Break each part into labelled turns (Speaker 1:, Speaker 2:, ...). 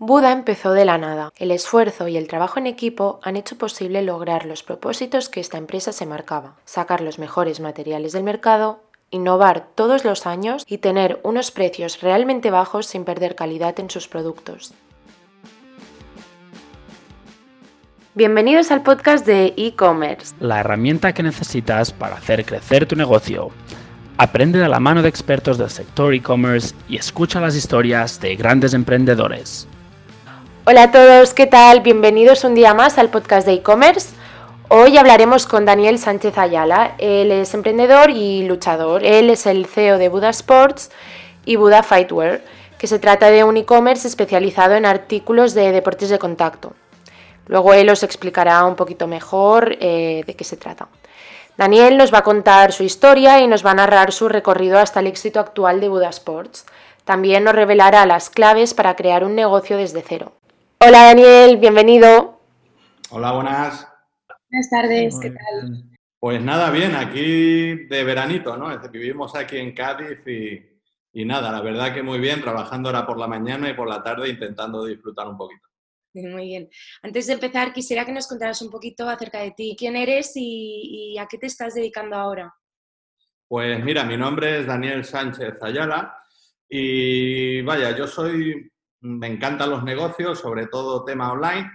Speaker 1: Buda empezó de la nada. El esfuerzo y el trabajo en equipo han hecho posible lograr los propósitos que esta empresa se marcaba, sacar los mejores materiales del mercado, innovar todos los años y tener unos precios realmente bajos sin perder calidad en sus productos. Bienvenidos al podcast de e-commerce,
Speaker 2: la herramienta que necesitas para hacer crecer tu negocio. Aprende de la mano de expertos del sector e-commerce y escucha las historias de grandes emprendedores.
Speaker 1: Hola a todos, ¿qué tal? Bienvenidos un día más al podcast de e-commerce. Hoy hablaremos con Daniel Sánchez Ayala. Él es emprendedor y luchador. Él es el CEO de Buda Sports y Buda Fightwear, que se trata de un e-commerce especializado en artículos de deportes de contacto. Luego él os explicará un poquito mejor eh, de qué se trata. Daniel nos va a contar su historia y nos va a narrar su recorrido hasta el éxito actual de Buda Sports. También nos revelará las claves para crear un negocio desde cero. Hola Daniel, bienvenido.
Speaker 3: Hola, buenas.
Speaker 1: Buenas tardes, ¿qué tal?
Speaker 3: Pues nada, bien, aquí de veranito, ¿no? Vivimos aquí en Cádiz y, nada, la verdad que muy bien, trabajando ahora por la mañana y por la tarde intentando disfrutar un poquito.
Speaker 1: Muy bien. Antes de empezar, quisiera que nos contaras un poquito acerca de ti. ¿Quién eres y, y a qué te estás dedicando ahora?
Speaker 3: Pues mira, mi nombre es Daniel Sánchez Ayala y vaya, yo soy me encantan los negocios, sobre todo tema online,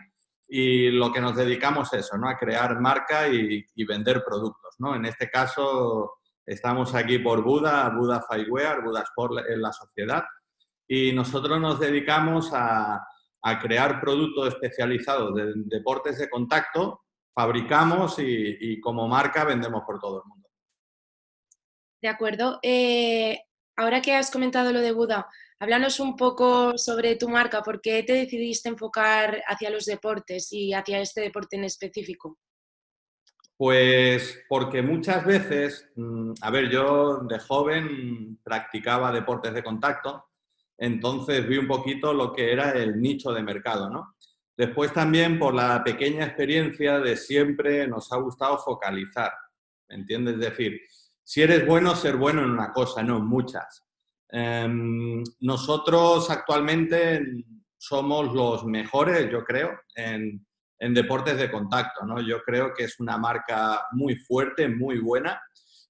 Speaker 3: y lo que nos dedicamos es eso, ¿no? A crear marca y, vender productos, ¿no? En este caso estamos aquí por Buda, Buda Firewear, Buda Sport en la sociedad, y nosotros nos dedicamos a, crear productos especializados de deportes de contacto, fabricamos y, como marca vendemos por todo el mundo.
Speaker 1: De acuerdo. Eh, ahora que has comentado lo de Buda, Háblanos un poco sobre tu marca, ¿por qué te decidiste enfocar hacia los deportes y hacia este deporte en específico?
Speaker 3: Pues porque muchas veces, mm, a ver, yo de joven practicaba deportes de contacto, entonces vi un poquito lo que era el nicho de mercado, ¿no? Después también por la pequeña experiencia de siempre nos ha gustado focalizar, ¿me entiendes? Es decir, si eres bueno, ser bueno en una cosa, no en muchas. Em, nosotros actualmente somos los mejores, yo creo, en, deportes de contacto. ¿no? Yo creo que es una marca muy fuerte, muy buena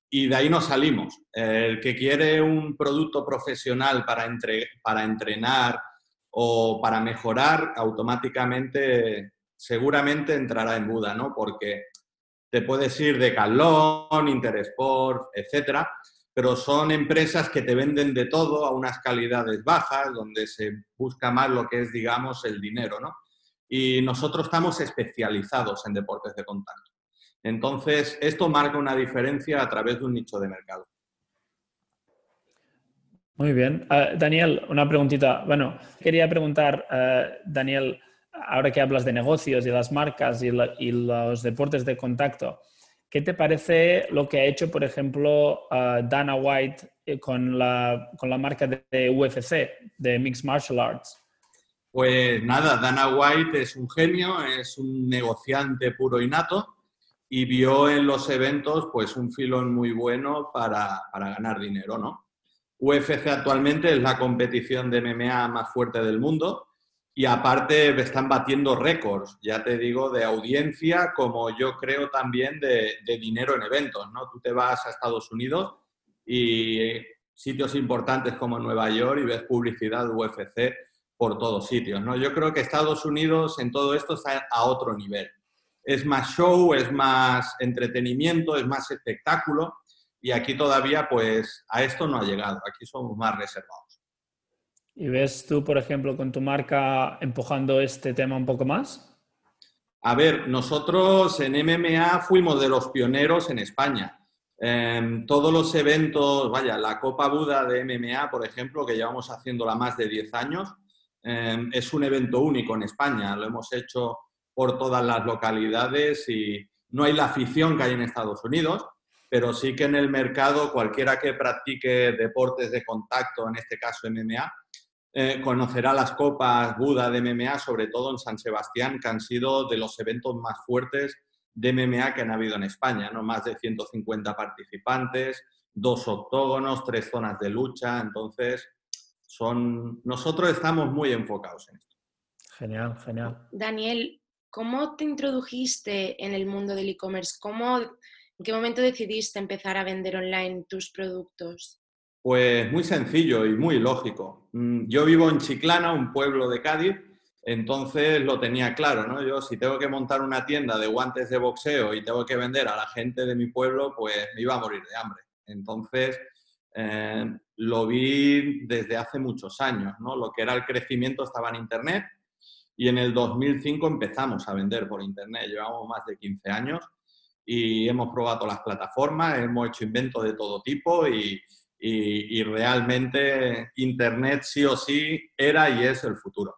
Speaker 3: y de ahí nos salimos. El que quiere un producto profesional para, para entrenar o para mejorar, automáticamente, seguramente entrará en Buda, ¿no? Porque te puedes ir de Calón, Interesport, etcétera, pero son empresas que te venden de todo a unas calidades bajas, donde se busca más lo que es, digamos, el dinero, ¿no? Y nosotros estamos especializados en deportes de contacto. Entonces, esto marca una diferencia a través de un nicho de mercado.
Speaker 2: Muy bien. Ah, Daniel, una preguntita. Bueno, quería preguntar, uh, Daniel, ahora que hablas de negocios y las marcas y los deportes de contacto, ¿Qué te parece lo que ha hecho, por ejemplo, Dana White eh, con la, con la marca de UFC, de Mixed Martial Arts?
Speaker 3: Pues nada, Dana White es un genio, es un negociante puro y nato y vio en los eventos pues un filón muy bueno para, para ganar dinero, ¿no? UFC actualmente es la competición de MMA más fuerte del mundo y aparte están batiendo récords, ya te digo, de audiencia, como yo creo también de, dinero en eventos, ¿no? Tú te vas a Estados Unidos y sitios importantes como Nueva York y ves publicidad UFC por todos sitios, ¿no? Yo creo que Estados Unidos en todo esto está a otro nivel. Es más show, es más entretenimiento, es más espectáculo y aquí todavía pues a esto no ha llegado, aquí somos más reservados.
Speaker 2: ¿Y ves tú, por ejemplo, con tu marca empujando este tema un poco más?
Speaker 3: A ver, nosotros en MMA fuimos de los pioneros en España. Em, todos los eventos, vaya, la Copa Buda de MMA, por ejemplo, que llevamos haciéndola más de 10 años, em, es un evento único en España. Lo hemos hecho por todas las localidades y no hay la afición que hay en Estados Unidos, pero sí que en el mercado cualquiera que practique deportes de contacto, en este caso MMA, eh, conocerá las copas Buda de MMA, sobre todo en San Sebastián, que han sido de los eventos más fuertes de MMA que han habido en España, ¿no? Más de 150 participantes, dos octógonos, tres zonas de lucha, entonces son nosotros estamos muy enfocados en esto.
Speaker 2: Genial, genial.
Speaker 1: Daniel, ¿cómo te introdujiste en el mundo del e-commerce? ¿Cómo, ¿En qué momento decidiste empezar a vender online tus productos?
Speaker 3: Pues muy sencillo y muy lógico. Mm, yo vivo en Chiclana, un pueblo de Cádiz, entonces lo tenía claro, ¿no? Yo si tengo que montar una tienda de guantes de boxeo y tengo que vender a la gente de mi pueblo, pues me iba a morir de hambre. Entonces eh, lo vi desde hace muchos años, ¿no? Lo que era el crecimiento estaba en Internet y en el 2005 empezamos a vender por Internet. Llevamos más de 15 años y hemos probado las plataformas, hemos hecho inventos de todo tipo y, y, realmente Internet sí o sí era y es el futuro.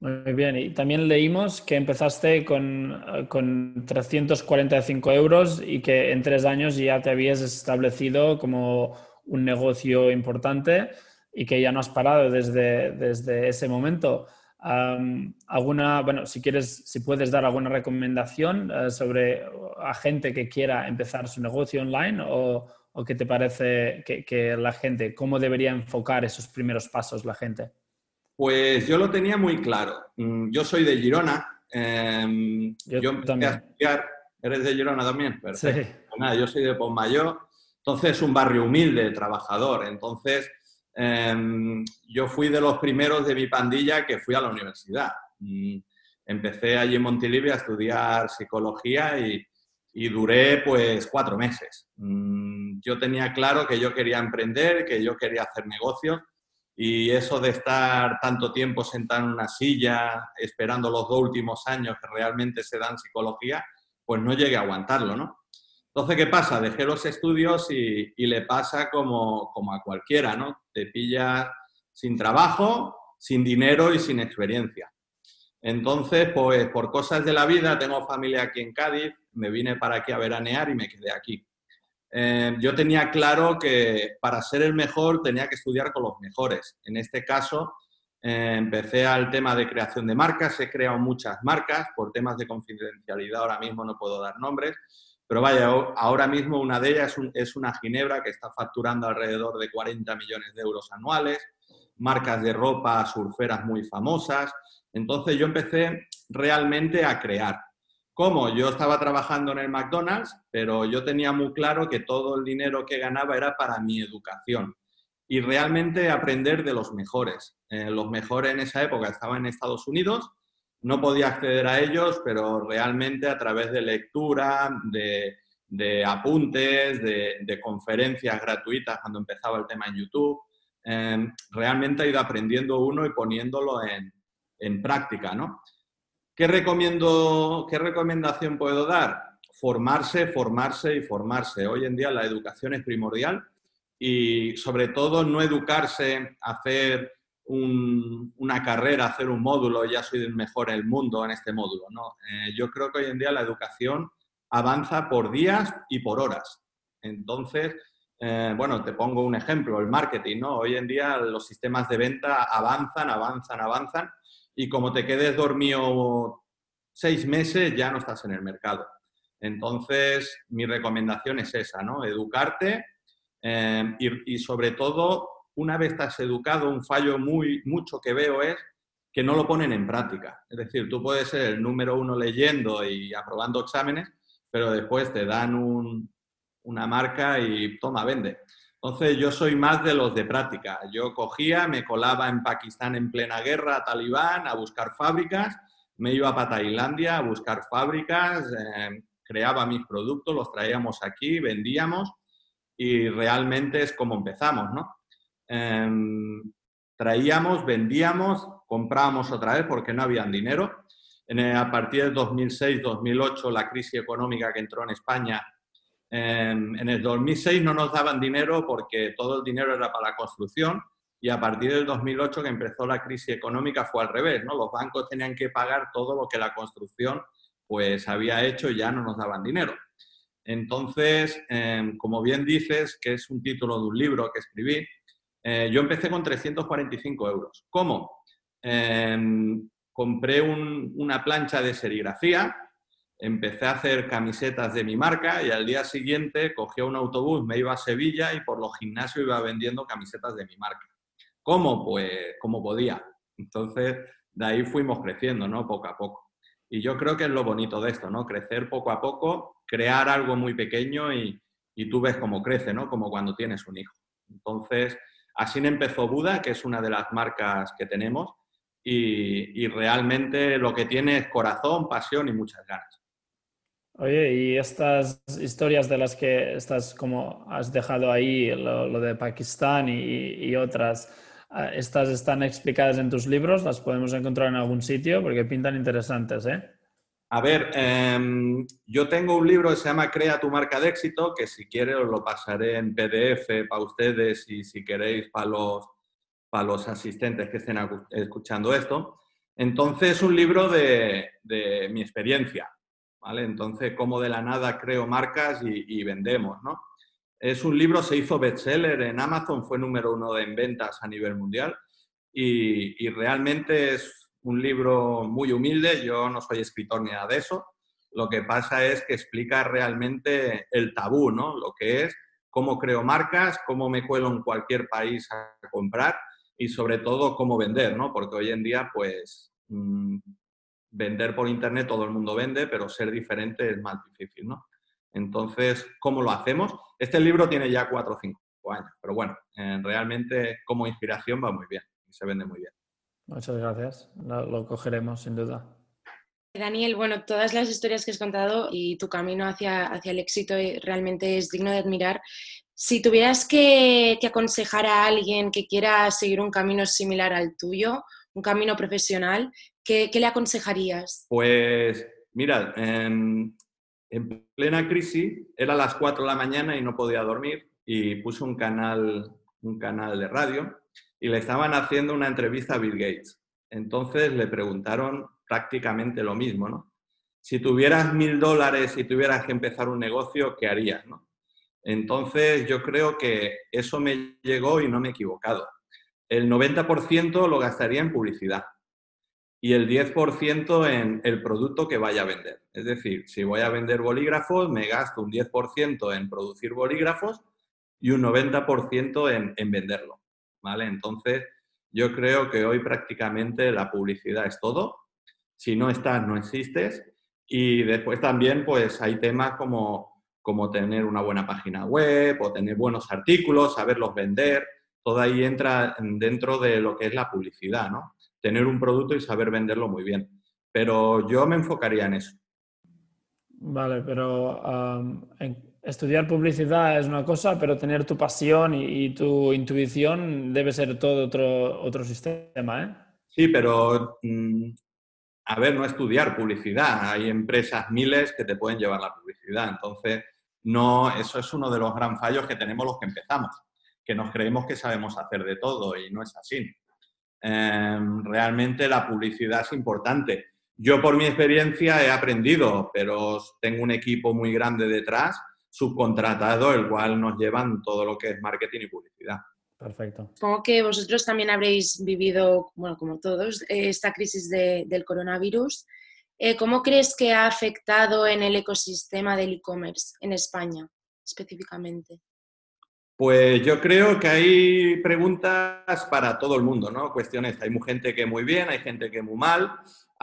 Speaker 2: Muy bien, y también leímos que empezaste con, con, 345 euros y que en tres años ya te habías establecido como un negocio importante y que ya no has parado desde, desde ese momento. Alguna, bueno, si quieres, si puedes dar alguna recomendación eh, sobre a gente que quiera empezar su negocio online o, ¿O qué te parece que, la gente, cómo debería enfocar esos primeros pasos la gente?
Speaker 3: Pues yo lo tenía muy claro. Mm, yo soy de Girona. Em, yo, empecé también. a estudiar. ¿Eres de Girona también? Perfecto. Sí. Pues nada, yo soy de Pontmayor. Entonces, es un barrio humilde, trabajador. Entonces, yo fui de los primeros de mi pandilla que fui a la universidad. Mm, empecé allí en Montilivia a estudiar psicología y, y duré pues cuatro meses. Mm, yo tenía claro que yo quería emprender, que yo quería hacer negocios y eso de estar tanto tiempo sentado en una silla esperando los dos últimos años que realmente se dan psicología, pues no llegué a aguantarlo, ¿no? Entonces, ¿qué pasa? Dejé los estudios y, le pasa como, como a cualquiera, ¿no? Te pilla sin trabajo, sin dinero y sin experiencia. Entonces, pues por cosas de la vida, tengo familia aquí en Cádiz, me vine para aquí a veranear y me quedé aquí. Eh, yo tenía claro que para ser el mejor tenía que estudiar con los mejores. En este caso, eh, empecé al tema de creación de marcas, he creado muchas marcas, por temas de confidencialidad ahora mismo no puedo dar nombres, pero vaya, ahora mismo una de ellas es una ginebra que está facturando alrededor de 40 millones de euros anuales, marcas de ropa surferas muy famosas, entonces yo empecé realmente a crear. ¿Cómo? Yo estaba trabajando en el McDonald's, pero yo tenía muy claro que todo el dinero que ganaba era para mi educación y realmente aprender de los mejores. Eh, los mejores en esa época estaban en Estados Unidos, no podía acceder a ellos, pero realmente a través de lectura, de, apuntes, de, conferencias gratuitas cuando empezaba el tema en YouTube, eh, realmente he ido aprendiendo uno y poniéndolo en, en práctica, ¿no? ¿Qué, recomiendo, ¿Qué recomendación puedo dar? Formarse, formarse y formarse. Hoy en día la educación es primordial y sobre todo no educarse, hacer una carrera, hacer un módulo, ya soy el mejor en el mundo en este módulo. ¿no? Eh, yo creo que hoy en día la educación avanza por días y por horas. Entonces, eh, bueno, te pongo un ejemplo, el marketing, ¿no? Hoy en día los sistemas de venta avanzan, avanzan, avanzan y como te quedes dormido seis meses ya no estás en el mercado. Entonces, mi recomendación es esa, ¿no? Educarte eh, y, sobre todo, una vez estás educado, un fallo muy, mucho que veo es que no lo ponen en práctica. Es decir, tú puedes ser el número uno leyendo y aprobando exámenes, pero después te dan una marca y toma, vende. Entonces yo soy más de los de práctica. Yo cogía, me colaba en Pakistán en plena guerra, talibán, a buscar fábricas, me iba para Tailandia a buscar fábricas, eh, creaba mis productos, los traíamos aquí, vendíamos y realmente es como empezamos, ¿no? Em, traíamos, vendíamos, comprábamos otra vez porque no habían dinero. a partir del 2006-2008, la crisis económica que entró en España, en, el 2006 no nos daban dinero porque todo el dinero era para la construcción y a partir del 2008 que empezó la crisis económica fue al revés, ¿no? Los bancos tenían que pagar todo lo que la construcción pues había hecho y ya no nos daban dinero. Entonces, em, como bien dices, que es un título de un libro que escribí, eh, yo empecé con 345 euros. ¿Cómo? Em, compré una plancha de serigrafía, empecé a hacer camisetas de mi marca y al día siguiente cogía un autobús, me iba a Sevilla y por los gimnasios iba vendiendo camisetas de mi marca. ¿Cómo? Pues como podía. Entonces de ahí fuimos creciendo, ¿no? Poco a poco. Y yo creo que es lo bonito de esto, ¿no? Crecer poco a poco, crear algo muy pequeño y, y tú ves cómo crece, ¿no? Como cuando tienes un hijo. Entonces, así empezó Buda, que es una de las marcas que tenemos, y, realmente lo que tiene es corazón, pasión y muchas ganas.
Speaker 2: Oye, y estas historias de las que estás como has dejado ahí, lo, de Pakistán y, y, otras, ah, ¿estas están explicadas en tus libros? ¿Las podemos encontrar en algún sitio? Porque pintan interesantes, ¿eh?
Speaker 3: A ver, eh, yo tengo un libro que se llama Crea tu marca de éxito, que si quieres os lo pasaré en PDF para ustedes y si queréis para los, para los asistentes que estén escuchando esto. Entonces, es un libro de, de mi experiencia entonces, cómo de la nada creo marcas y, vendemos, ¿no? Es un libro, se hizo bestseller en Amazon, fue número uno en ventas a nivel mundial y, realmente es un libro muy humilde, yo no soy escritor ni nada de eso, lo que pasa es que explica realmente el tabú, ¿no? Lo que es cómo creo marcas, cómo me cuelo en cualquier país a comprar y sobre todo cómo vender, ¿no? Porque hoy en día, pues, mm, vender por Internet todo el mundo vende, pero ser diferente es más difícil, ¿no? Entonces, ¿cómo lo hacemos? Este libro tiene ya cuatro o cinco años, pero bueno, eh, realmente como inspiración va muy bien y se vende muy bien.
Speaker 2: Muchas gracias, lo, cogeremos sin duda.
Speaker 1: Daniel, bueno, todas las historias que has contado y tu camino hacia, hacia el éxito eh, realmente es digno de admirar. Si tuvieras que, que aconsejar a alguien que quiera seguir un camino similar al tuyo, un camino profesional, ¿qué, le aconsejarías?
Speaker 3: Pues mira, en, plena crisis era las 4 de la mañana y no podía dormir y puse un canal, un canal de radio y le estaban haciendo una entrevista a Bill Gates. Entonces le preguntaron prácticamente lo mismo, ¿no? Si tuvieras mil dólares y tuvieras que empezar un negocio, ¿qué harías, no? Entonces yo creo que eso me llegó y no me he equivocado el 90% lo gastaría en publicidad y el 10% en el producto que vaya a vender. Es decir, si voy a vender bolígrafos, me gasto un 10% en producir bolígrafos y un 90% en, en venderlo. ¿Vale? Entonces, yo creo que hoy prácticamente la publicidad es todo. Si no estás, no existes. Y después también, pues hay temas como, como tener una buena página web o tener buenos artículos, saberlos vender todo ahí entra dentro de lo que es la publicidad, ¿no? Tener un producto y saber venderlo muy bien. Pero yo me enfocaría en eso.
Speaker 2: Vale, pero estudiar publicidad es una cosa, pero tener tu pasión y, tu intuición debe ser todo otro, otro sistema, ¿eh?
Speaker 3: Sí, pero mm, a ver, no estudiar publicidad. Hay empresas miles que te pueden llevar la publicidad. Entonces, no, eso es uno de los gran fallos que tenemos los que empezamos que nos creemos que sabemos hacer de todo y no es así. Em, realmente la publicidad es importante. Yo por mi experiencia he aprendido, pero tengo un equipo muy grande detrás, subcontratado, el cual nos llevan todo lo que es marketing y publicidad.
Speaker 2: Perfecto.
Speaker 1: Supongo que vosotros también habréis vivido, bueno, como todos, eh, esta crisis del coronavirus. Eh, ¿Cómo crees que ha afectado en el ecosistema del e-commerce en España específicamente?
Speaker 3: Pues yo creo que hay preguntas para todo el mundo, ¿no? Cuestiones, hay gente que muy bien, hay gente que muy mal.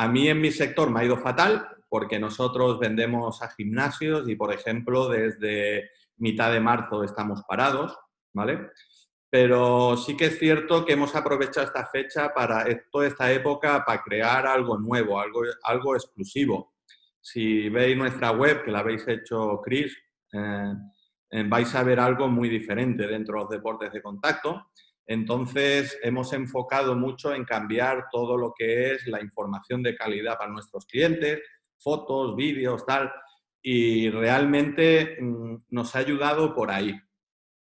Speaker 3: A mí en mi sector me ha ido fatal porque nosotros vendemos a gimnasios y, por ejemplo, desde mitad de marzo estamos parados, ¿vale? Pero sí que es cierto que hemos aprovechado esta fecha para toda esta época para crear algo nuevo, algo, algo exclusivo. Si veis nuestra web, que la habéis hecho Chris, eh, eh, vais a ver algo muy diferente dentro de los deportes de contacto. Entonces, hemos enfocado mucho en cambiar todo lo que es la información de calidad para nuestros clientes, fotos, vídeos, tal, y realmente mm, nos ha ayudado por ahí.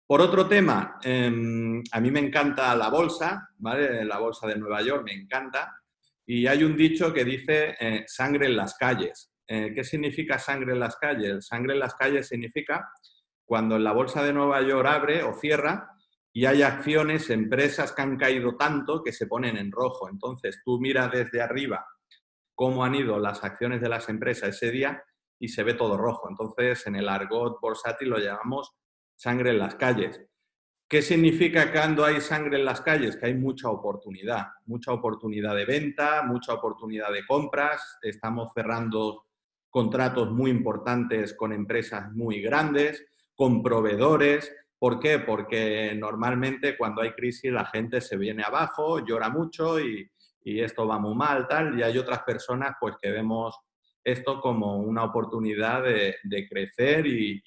Speaker 3: Por otro tema, em, a mí me encanta la bolsa, ¿vale? La bolsa de Nueva York me encanta, y hay un dicho que dice eh, sangre en las calles. Eh, ¿Qué significa sangre en las calles? Sangre en las calles significa cuando la bolsa de Nueva York abre o cierra y hay acciones, empresas que han caído tanto que se ponen en rojo. Entonces tú miras desde arriba cómo han ido las acciones de las empresas ese día y se ve todo rojo. Entonces en el argot bursátil lo llamamos sangre en las calles. ¿Qué significa cuando hay sangre en las calles? Que hay mucha oportunidad, mucha oportunidad de venta, mucha oportunidad de compras. Estamos cerrando contratos muy importantes con empresas muy grandes, con proveedores. ¿Por qué? Porque normalmente cuando hay crisis la gente se viene abajo, llora mucho y, esto va muy mal, tal. Y hay otras personas pues que vemos esto como una oportunidad de, crecer y,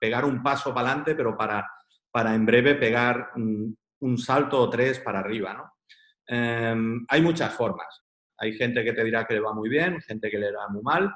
Speaker 3: pegar un paso para adelante, pero para para en breve pegar un, salto o tres para arriba. Em, hay muchas formas. Hay gente que te dirá que le va muy bien, gente que le va muy mal.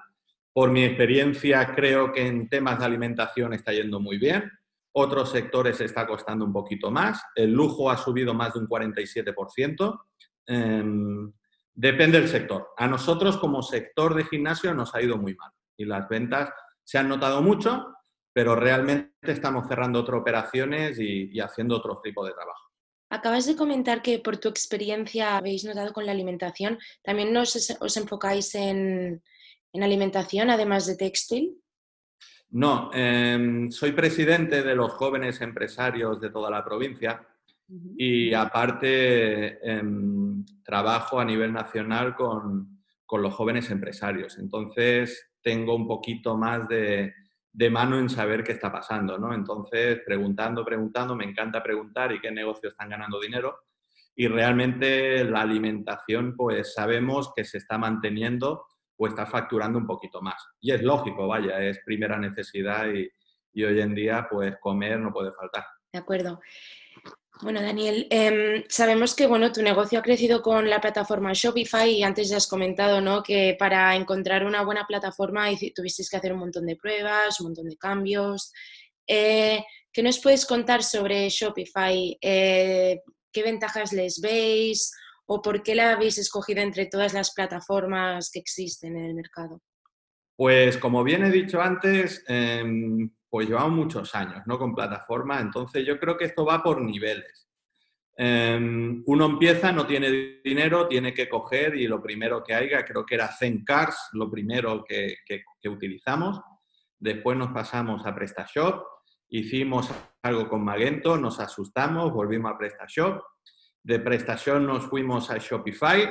Speaker 3: Por mi experiencia, creo que en temas de alimentación está yendo muy bien. Otros sectores está costando un poquito más. El lujo ha subido más de un 47%. Em, depende del sector. A nosotros como sector de gimnasio nos ha ido muy mal y las ventas se han notado mucho, pero realmente estamos cerrando otras operaciones y, haciendo otro tipo de trabajo.
Speaker 1: Acabas de comentar que por tu experiencia habéis notado con la alimentación, ¿también os, enfocáis en, alimentación además de textil?
Speaker 3: No, em, soy presidente de los jóvenes empresarios de toda la provincia y aparte em, trabajo a nivel nacional con, con los jóvenes empresarios. Entonces tengo un poquito más de, de mano en saber qué está pasando, ¿no? Entonces, preguntando, preguntando, me encanta preguntar y qué negocios están ganando dinero. Y realmente la alimentación, pues sabemos que se está manteniendo o está facturando un poquito más. Y es lógico, vaya, es primera necesidad y, y hoy en día, pues comer no puede faltar.
Speaker 1: De acuerdo. Bueno, Daniel, em, sabemos que bueno, tu negocio ha crecido con la plataforma Shopify y antes ya has comentado ¿no? que para encontrar una buena plataforma tuvisteis que hacer un montón de pruebas, un montón de cambios. Eh, ¿Qué nos puedes contar sobre Shopify? Eh, ¿Qué ventajas les veis o por qué la habéis escogido entre todas las plataformas que existen en el mercado?
Speaker 3: Pues como bien he dicho antes, em, pues llevamos muchos años ¿no? con plataformas, entonces yo creo que esto va por niveles. Em, uno empieza, no tiene dinero, tiene que coger y lo primero que haya, creo que era Zencars, lo primero que, utilizamos. Después nos pasamos a PrestaShop, hicimos algo con Magento, nos asustamos, volvimos a PrestaShop. De PrestaShop nos fuimos a Shopify,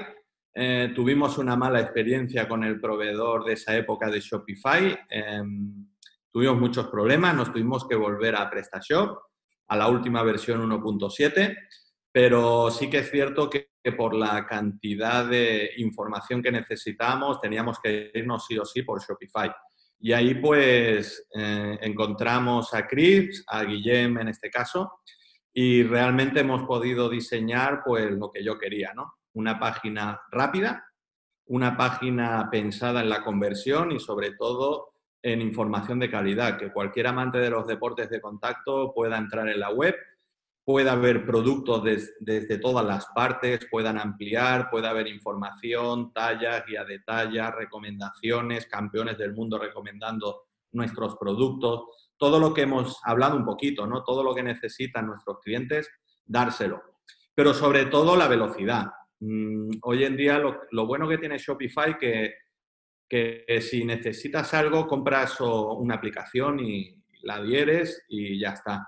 Speaker 3: eh, tuvimos una mala experiencia con el proveedor de esa época de Shopify. Em, tuvimos muchos problemas, nos tuvimos que volver a PrestaShop, a la última versión 1.7, pero sí que es cierto que, por la cantidad de información que necesitamos teníamos que irnos sí o sí por Shopify. Y ahí pues eh, encontramos a Chris, a Guillem en este caso, y realmente hemos podido diseñar pues lo que yo quería, ¿no? Una página rápida, una página pensada en la conversión y sobre todo en información de calidad, que cualquier amante de los deportes de contacto pueda entrar en la web, pueda ver productos desde todas las partes, puedan ampliar, pueda haber información, tallas, guía de tallas, recomendaciones, campeones del mundo recomendando nuestros productos, todo lo que hemos hablado un poquito, ¿no? Todo lo que necesitan nuestros clientes, dárselo. Pero sobre todo la velocidad. Mm, hoy en día lo, lo bueno que tiene Shopify que que si necesitas algo, compras una aplicación y la adhieres y ya está.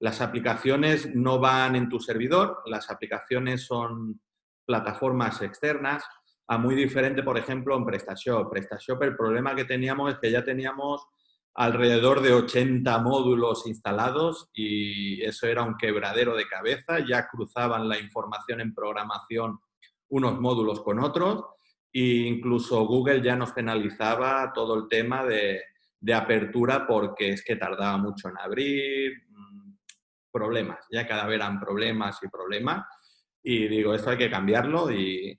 Speaker 3: Las aplicaciones no van en tu servidor, las aplicaciones son plataformas externas, a muy diferente, por ejemplo, en PrestaShop. PrestaShop el problema que teníamos es que ya teníamos alrededor de 80 módulos instalados y eso era un quebradero de cabeza, ya cruzaban la información en programación unos módulos con otros e incluso Google ya nos penalizaba todo el tema de, apertura porque es que tardaba mucho en abrir, mm, problemas, ya cada vez eran problemas y problemas. Y digo, esto hay que cambiarlo y,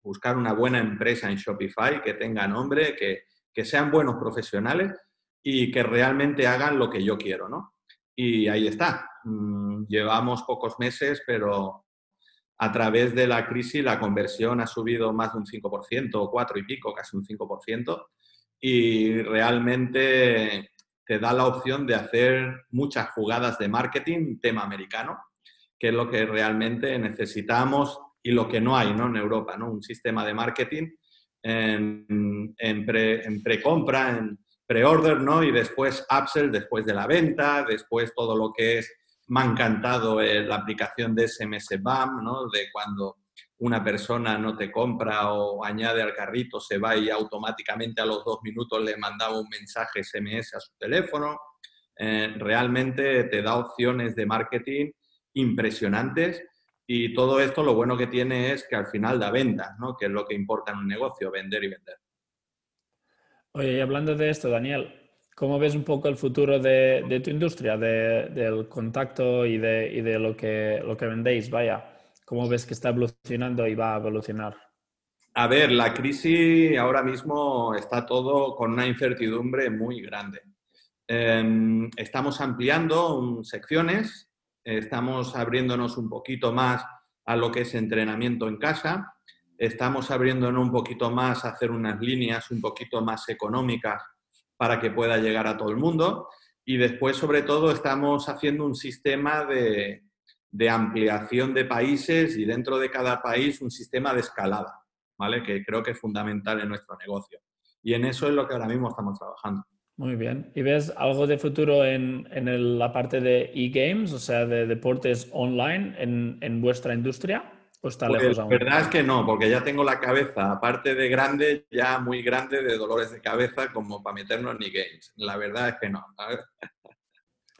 Speaker 3: buscar una buena empresa en Shopify que tenga nombre, que, que, sean buenos profesionales y que realmente hagan lo que yo quiero, ¿no? Y ahí está. Mm, llevamos pocos meses, pero a través de la crisis la conversión ha subido más de un 5%, o 4 y pico, casi un 5%, y realmente te da la opción de hacer muchas jugadas de marketing tema americano, que es lo que realmente necesitamos y lo que no hay ¿no? en Europa, ¿no? un sistema de marketing en, en, pre, en pre-compra, en pre-order, ¿no? y después upsell después de la venta, después todo lo que es Me ha encantado eh, la aplicación de SMS BAM, ¿no? de cuando una persona no te compra o añade al carrito, se va y automáticamente a los dos minutos le mandaba un mensaje SMS a su teléfono. Eh, realmente te da opciones de marketing impresionantes y todo esto lo bueno que tiene es que al final da ventas, ¿no? que es lo que importa en un negocio, vender y vender.
Speaker 2: Oye, y hablando de esto, Daniel, ¿cómo ves un poco el futuro de, tu industria, del contacto y de, lo, que, lo que vendéis? Vaya, ¿cómo ves que está evolucionando y va a evolucionar?
Speaker 3: A ver, la crisis ahora mismo está todo con una incertidumbre muy grande. Em, estamos ampliando secciones estamos abriéndonos un poquito más a lo que es entrenamiento en casa, estamos abriéndonos un poquito más a hacer unas líneas un poquito más económicas para que pueda llegar a todo el mundo y después sobre todo estamos haciendo un sistema de, de ampliación de países y dentro de cada país un sistema de escalada, ¿vale? Que creo que es fundamental en nuestro negocio. Y en eso es lo que ahora mismo estamos trabajando.
Speaker 2: Muy bien. ¿Y ves algo de futuro en, en la parte de e-games, o sea, de deportes online en, en vuestra industria? ¿O está
Speaker 3: pues,
Speaker 2: lejos aún?
Speaker 3: La verdad es que no, porque ya tengo la cabeza, aparte de grande, ya muy grande de dolores de cabeza como para meternos en e-games. La verdad es que no.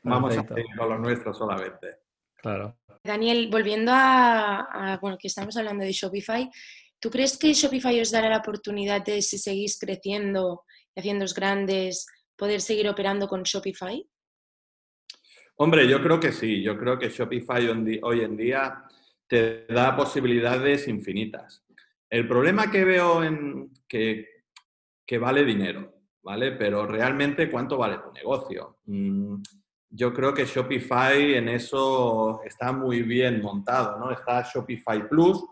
Speaker 3: Vamos a hacer con lo nuestro solamente.
Speaker 2: Claro.
Speaker 1: Daniel, volviendo a, a, bueno, que estamos hablando de Shopify, ¿tú crees que Shopify os dará la oportunidad de, si seguís creciendo y haciéndoos grandes, poder seguir operando con Shopify?
Speaker 3: Hombre, yo creo que sí. Yo creo que Shopify hoy en día te da posibilidades infinitas. El problema que veo en que, vale dinero, ¿vale? Pero realmente, ¿cuánto vale tu negocio? Mm, yo creo que Shopify en eso está muy bien montado, ¿no? Está Shopify Plus,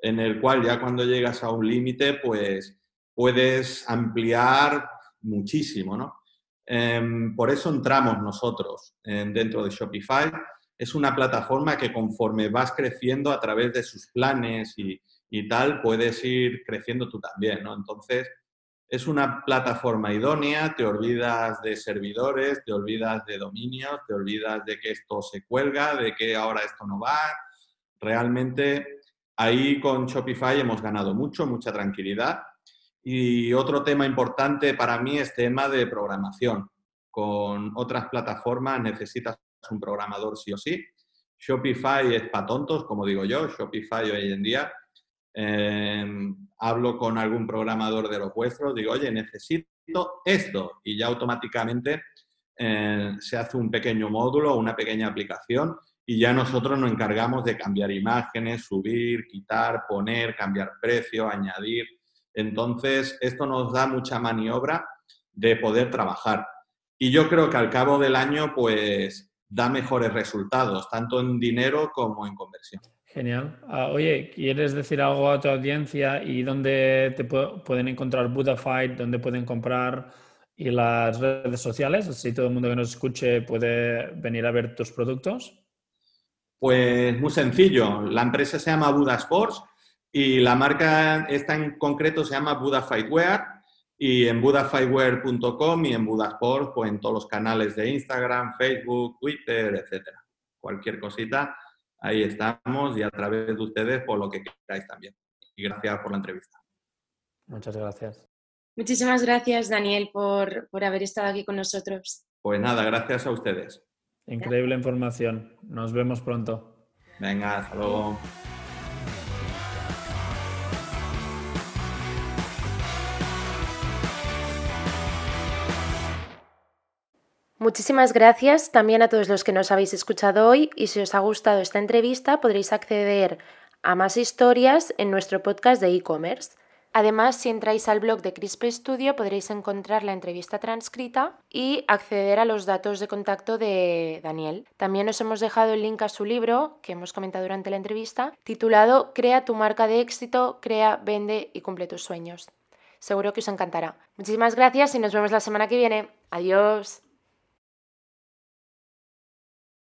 Speaker 3: en el cual ya cuando llegas a un límite, pues puedes ampliar muchísimo, ¿no? Em, por eso entramos nosotros dentro de Shopify. Es una plataforma que conforme vas creciendo a través de sus planes y, tal, puedes ir creciendo tú también. Entonces, es una plataforma idónea, te olvidas de servidores, te olvidas de dominios, te olvidas de que esto se cuelga, de que ahora esto no va. Realmente ahí con Shopify hemos ganado mucho, mucha tranquilidad y otro tema importante para mí es tema de programación. Con otras plataformas necesitas un programador sí o sí. Shopify es para tontos, como digo yo, Shopify hoy en día. Em, hablo con algún programador de los vuestros, digo, oye, necesito esto y ya automáticamente eh, se hace un pequeño módulo, una pequeña aplicación y ya nosotros nos encargamos de cambiar imágenes, subir, quitar, poner, cambiar precio, añadir. Entonces, esto nos da mucha maniobra de poder trabajar. Y yo creo que al cabo del año, pues, da mejores resultados, tanto en dinero como en conversión.
Speaker 2: Genial. Ah, oye, ¿quieres decir algo a tu audiencia y dónde te pueden encontrar Budafight, dónde pueden comprar y las redes sociales? Así todo el mundo que nos escuche puede venir a ver tus productos.
Speaker 3: Pues muy sencillo. La empresa se llama Buda Sports y la marca esta en concreto se llama Buda Fightwear y en budafightwear.com y en Budasport, pues en todos los canales de Instagram, Facebook, Twitter, etcétera. Cualquier cosita, ahí estamos y a través de ustedes por lo que queráis también. Y gracias por la entrevista.
Speaker 2: Muchas gracias.
Speaker 1: Muchísimas gracias, Daniel, por, por haber estado aquí con nosotros.
Speaker 3: Pues nada, gracias a ustedes.
Speaker 2: Increíble información. Nos vemos pronto.
Speaker 3: Venga, hasta luego.
Speaker 1: Muchísimas gracias también a todos los que nos habéis escuchado hoy y si os ha gustado esta entrevista podréis acceder a más historias en nuestro podcast de e-commerce. Además, si entráis al blog de Crisp Studio podréis encontrar la entrevista transcrita y acceder a los datos de contacto de Daniel. También os hemos dejado el link a su libro, que hemos comentado durante la entrevista, titulado Crea tu marca de éxito, crea, vende y cumple tus sueños. Seguro que os encantará. Muchísimas gracias y nos vemos la semana que viene. Adiós.